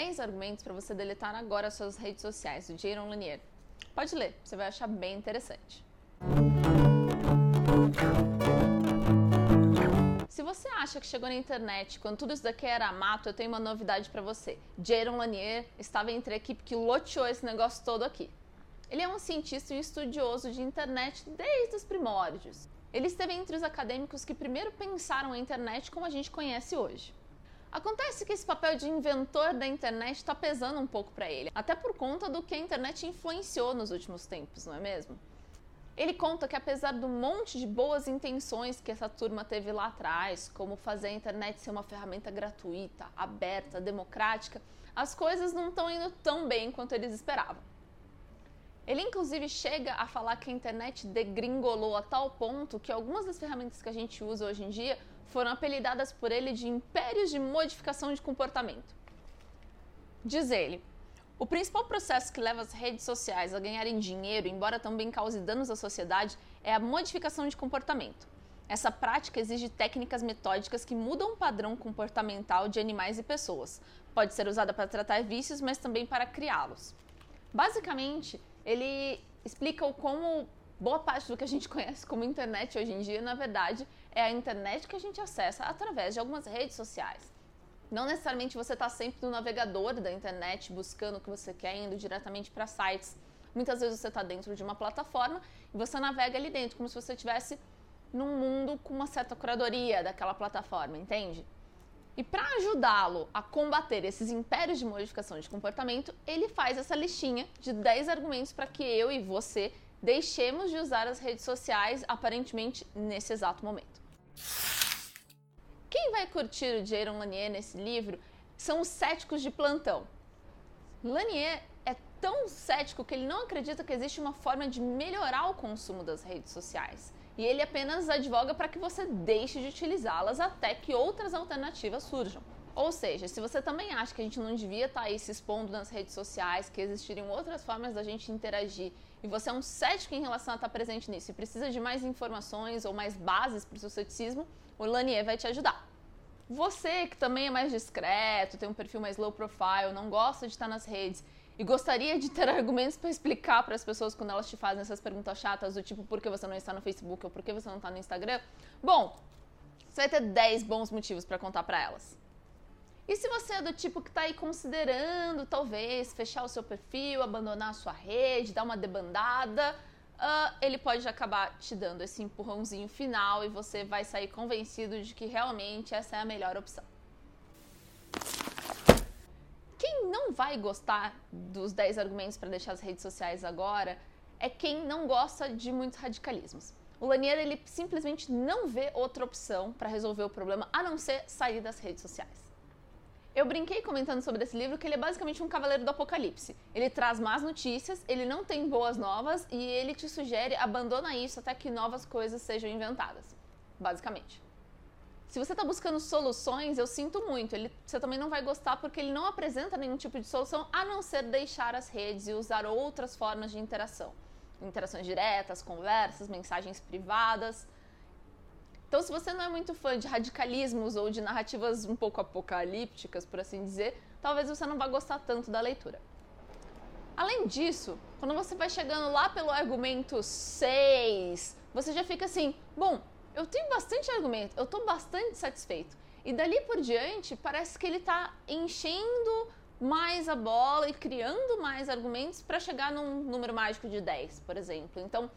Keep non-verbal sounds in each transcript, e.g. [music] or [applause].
10 argumentos para você deletar agora suas redes sociais, do Jaron Lanier. Pode ler, você vai achar bem interessante. Se você acha que chegou na internet quando tudo isso daqui era mato, eu tenho uma novidade para você. Jaron Lanier estava entre a equipe que loteou esse negócio todo aqui. Ele é um cientista e um estudioso de internet desde os primórdios. Ele esteve entre os acadêmicos que primeiro pensaram a internet como a gente conhece hoje. Acontece que esse papel de inventor da internet está pesando um pouco para ele, até por conta do que a internet influenciou nos últimos tempos, não é mesmo? Ele conta que apesar do monte de boas intenções que essa turma teve lá atrás, como fazer a internet ser uma ferramenta gratuita, aberta, democrática, as coisas não estão indo tão bem quanto eles esperavam. Ele inclusive chega a falar que a internet degringolou a tal ponto que algumas das ferramentas que a gente usa hoje em dia foram apelidadas por ele de impérios de modificação de comportamento. Diz ele: o principal processo que leva as redes sociais a ganharem dinheiro, embora também cause danos à sociedade, é a modificação de comportamento. Essa prática exige técnicas metódicas que mudam o padrão comportamental de animais e pessoas. Pode ser usada para tratar vícios, mas também para criá-los. Basicamente, ele explica o como boa parte do que a gente [laughs] conhece como internet hoje em dia, na verdade, é a internet que a gente acessa através de algumas redes sociais. Não necessariamente você está sempre no navegador da internet buscando o que você quer, indo diretamente para sites. Muitas vezes você está dentro de uma plataforma e você navega ali dentro, como se você estivesse num mundo com uma certa curadoria daquela plataforma, entende? E para ajudá-lo a combater esses impérios de modificação de comportamento, ele faz essa listinha de 10 argumentos para que eu e você deixemos de usar as redes sociais aparentemente nesse exato momento. Quem vai curtir o Jaron Lanier nesse livro são os céticos de plantão. Lanier é tão cético que ele não acredita que existe uma forma de melhorar o consumo das redes sociais. E ele apenas advoga para que você deixe de utilizá-las até que outras alternativas surjam. Ou seja, se você também acha que a gente não devia estar tá aí se expondo nas redes sociais, que existiriam outras formas da gente interagir, e você é um cético em relação a estar tá presente nisso e precisa de mais informações ou mais bases para o seu ceticismo, o Lanier vai te ajudar. Você que também é mais discreto, tem um perfil mais low profile, não gosta de estar nas redes e gostaria de ter [laughs] argumentos para explicar para as pessoas quando elas te fazem essas perguntas chatas do tipo por que você não está no Facebook ou por que você não está no Instagram, bom, você vai ter 10 bons motivos para contar para elas. E se você é do tipo que está aí considerando, talvez, fechar o seu perfil, abandonar a sua rede, dar uma debandada, uh, ele pode acabar te dando esse empurrãozinho final e você vai sair convencido de que realmente essa é a melhor opção. Quem não vai gostar dos 10 argumentos para deixar as redes sociais agora é quem não gosta de muitos radicalismos. O Lanier ele simplesmente não vê outra opção para resolver o problema a não ser sair das redes sociais. Eu brinquei comentando sobre esse livro que ele é basicamente um cavaleiro do apocalipse. Ele traz más notícias, ele não tem boas novas e ele te sugere abandona isso até que novas coisas sejam inventadas. Basicamente. Se você está buscando soluções, eu sinto muito. Ele, você também não vai gostar porque ele não apresenta nenhum tipo de solução a não ser deixar as redes e usar outras formas de interação. Interações diretas, conversas, mensagens privadas. Então, se você não é muito fã de radicalismos ou de narrativas um pouco apocalípticas, por assim dizer, talvez você não vá gostar tanto da leitura. Além disso, quando você vai chegando lá pelo argumento 6, você já fica assim: bom, eu tenho bastante argumento, eu estou bastante satisfeito. E dali por diante, parece que ele está enchendo mais a bola e criando mais argumentos para chegar num número mágico de 10, por exemplo. Então,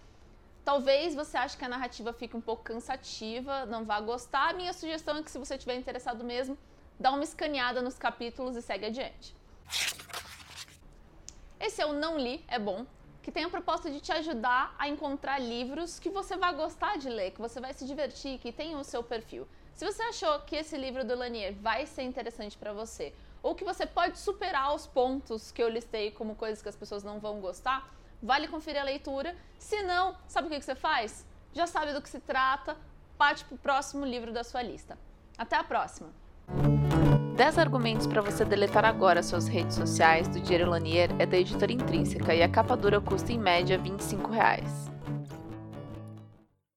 Talvez você ache que a narrativa fique um pouco cansativa, não vá gostar. A minha sugestão é que se você estiver interessado mesmo, dá uma escaneada nos capítulos e segue adiante. Esse o Não Li, é bom, tem a proposta de te ajudar a encontrar livros que você vai gostar de ler, que você vai se divertir, que tenham o seu perfil. Se você achou que esse livro do Lanier vai ser interessante para você, ou que você pode superar os pontos que eu listei como coisas que as pessoas não vão gostar, vale conferir a leitura. Se não, sabe o que você faz? Já sabe do que se trata, parte para o próximo livro da sua lista. Até a próxima! 10 argumentos para você deletar agora suas redes sociais do Diário Lanier é da editora Intrínseca e a capa dura custa em média 25 reais.